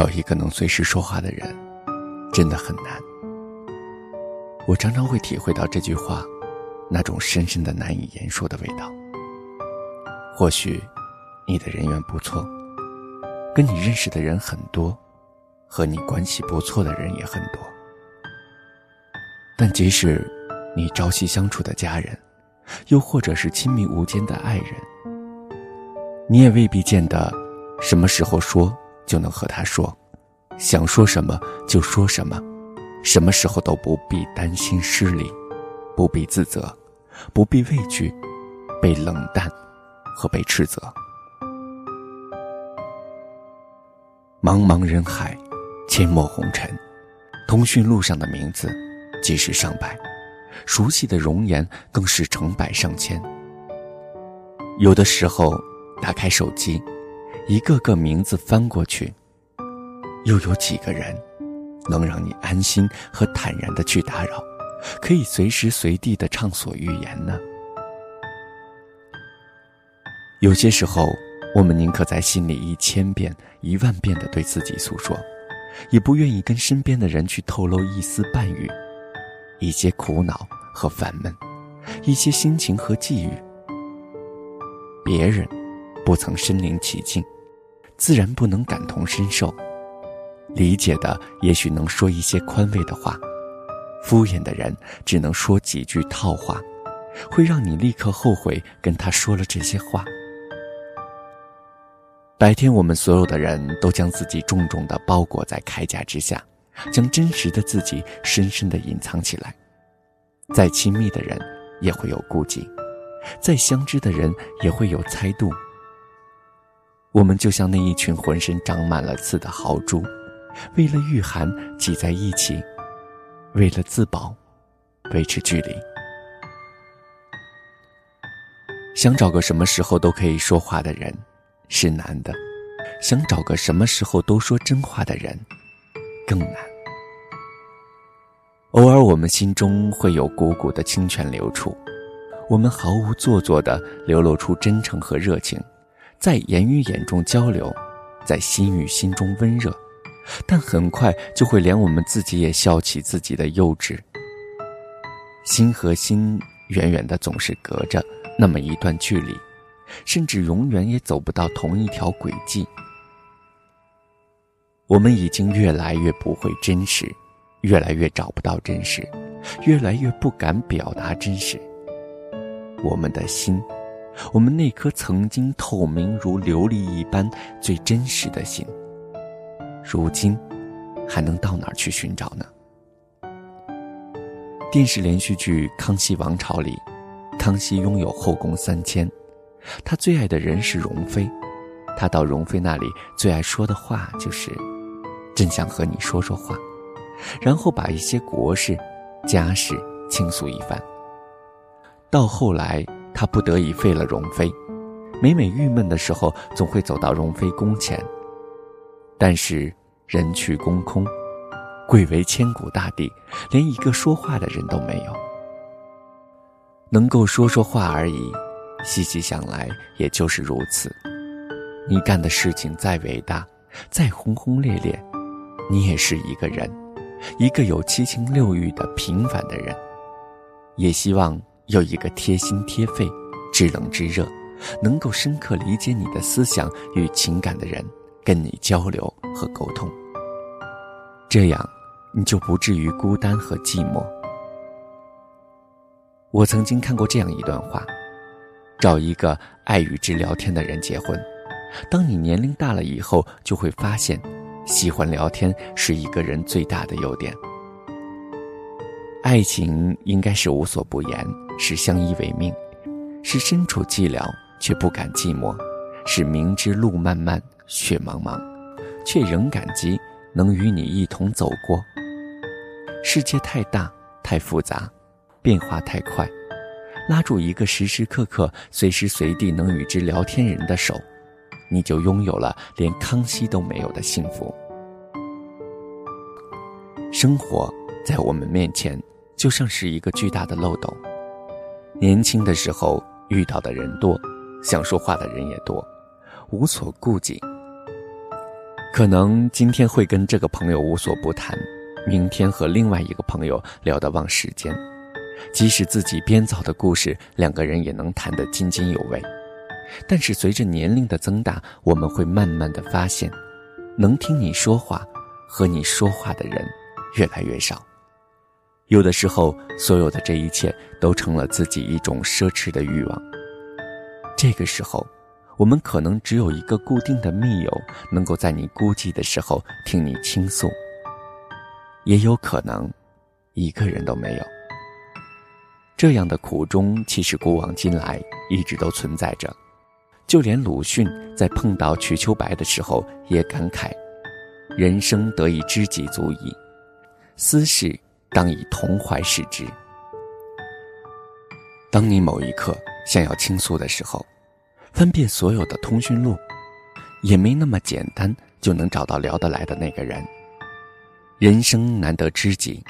找一个能随时说话的人，真的很难。我常常会体会到这句话，那种深深的难以言说的味道。或许，你的人缘不错，跟你认识的人很多，和你关系不错的人也很多。但即使你朝夕相处的家人，又或者是亲密无间的爱人，你也未必见得什么时候说就能和他说，想说什么就说什么。什么时候都不必担心失礼，不必自责，不必畏惧被冷淡和被斥责。茫茫人海，阡陌红尘，通讯录上的名字即是上百，熟悉的容颜更是成百上千。有的时候，打开手机，一个个名字翻过去，又有几个人？能让你安心和坦然的去打扰，可以随时随地的畅所欲言呢。有些时候，我们宁可在心里一千遍、一万遍的对自己诉说，也不愿意跟身边的人去透露一丝半语，一些苦恼和烦闷，一些心情和际遇。别人不曾身临其境，自然不能感同身受。理解的也许能说一些宽慰的话，敷衍的人只能说几句套话，会让你立刻后悔跟他说了这些话。白天，我们所有的人都将自己重重的包裹在铠甲之下，将真实的自己深深的隐藏起来。再亲密的人也会有顾忌，再相知的人也会有猜度。我们就像那一群浑身长满了刺的豪猪。为了御寒挤在一起，为了自保维持距离。想找个什么时候都可以说话的人是难的，想找个什么时候都说真话的人更难。偶尔我们心中会有股股的清泉流出，我们毫无做作的流露出真诚和热情，在言语眼中交流，在心与心中温热。但很快就会连我们自己也笑起自己的幼稚。心和心远远的总是隔着那么一段距离，甚至永远也走不到同一条轨迹。我们已经越来越不会真实，越来越找不到真实，越来越不敢表达真实。我们的心，我们那颗曾经透明如琉璃一般最真实的心。如今，还能到哪儿去寻找呢？电视连续剧《康熙王朝》里，康熙拥有后宫三千，他最爱的人是容妃，他到容妃那里最爱说的话就是：“朕想和你说说话。”然后把一些国事、家事倾诉一番。到后来，他不得已废了容妃，每每郁闷的时候，总会走到容妃宫前。但是人去宫空，贵为千古大帝，连一个说话的人都没有。能够说说话而已，细细想来也就是如此。你干的事情再伟大，再轰轰烈烈，你也是一个人，一个有七情六欲的平凡的人。也希望有一个贴心贴肺、知冷知热，能够深刻理解你的思想与情感的人。跟你交流和沟通，这样你就不至于孤单和寂寞。我曾经看过这样一段话：找一个爱与之聊天的人结婚。当你年龄大了以后，就会发现，喜欢聊天是一个人最大的优点。爱情应该是无所不言，是相依为命，是身处寂寥却不敢寂寞，是明知路漫漫。雪茫茫，却仍感激能与你一同走过。世界太大太复杂，变化太快，拉住一个时时刻刻、随时随地能与之聊天人的手，你就拥有了连康熙都没有的幸福。生活在我们面前就像是一个巨大的漏斗，年轻的时候遇到的人多，想说话的人也多，无所顾忌。可能今天会跟这个朋友无所不谈，明天和另外一个朋友聊得忘时间。即使自己编造的故事，两个人也能谈得津津有味。但是随着年龄的增大，我们会慢慢的发现，能听你说话、和你说话的人越来越少。有的时候，所有的这一切都成了自己一种奢侈的欲望。这个时候，我们可能只有一个固定的密友，能够在你孤寂的时候听你倾诉；也有可能，一个人都没有。这样的苦衷，其实古往今来一直都存在着。就连鲁迅在碰到瞿秋白的时候，也感慨：“人生得一知己足矣，私事当以同怀视之。”当你某一刻想要倾诉的时候，翻遍所有的通讯录，也没那么简单就能找到聊得来的那个人。人生难得知己，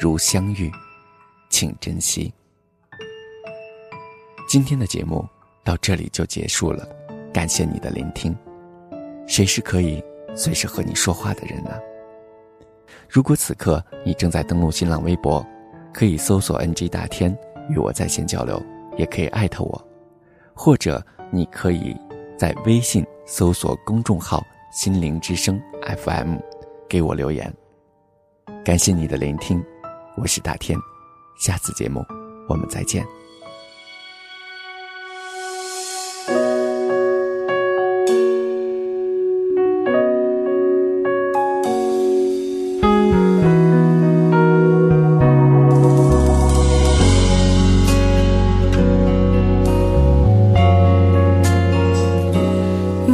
如相遇，请珍惜。今天的节目到这里就结束了，感谢你的聆听。谁是可以随时和你说话的人呢？如果此刻你正在登录新浪微博，可以搜索 “ng 大天”与我在线交流，也可以艾特我，或者你可以在微信搜索公众号“心灵之声 FM”，给我留言。感谢你的聆听，我是大天，下次节目我们再见。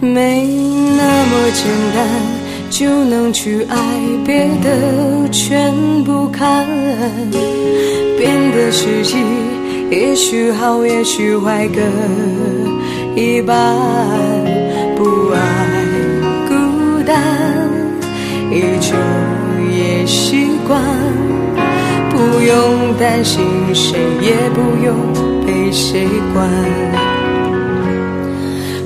没那么简单。就能去爱，别的全不看。变的时机，也许好，也许坏，各一半。不爱孤单，依旧也习惯。不用担心，谁也不用被谁管。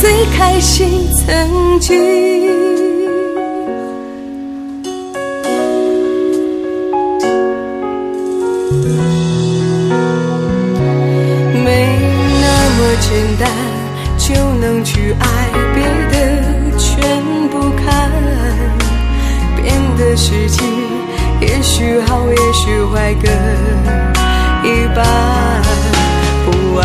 最开心。曾经。没那么简单就能去爱，别的全不看。变的事情，也许好，也许坏，各一半。不爱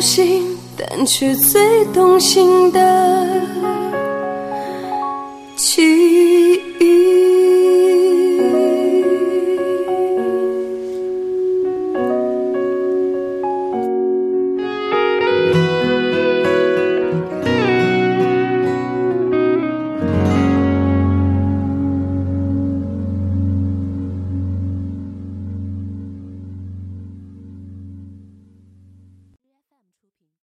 心，但却最动心的。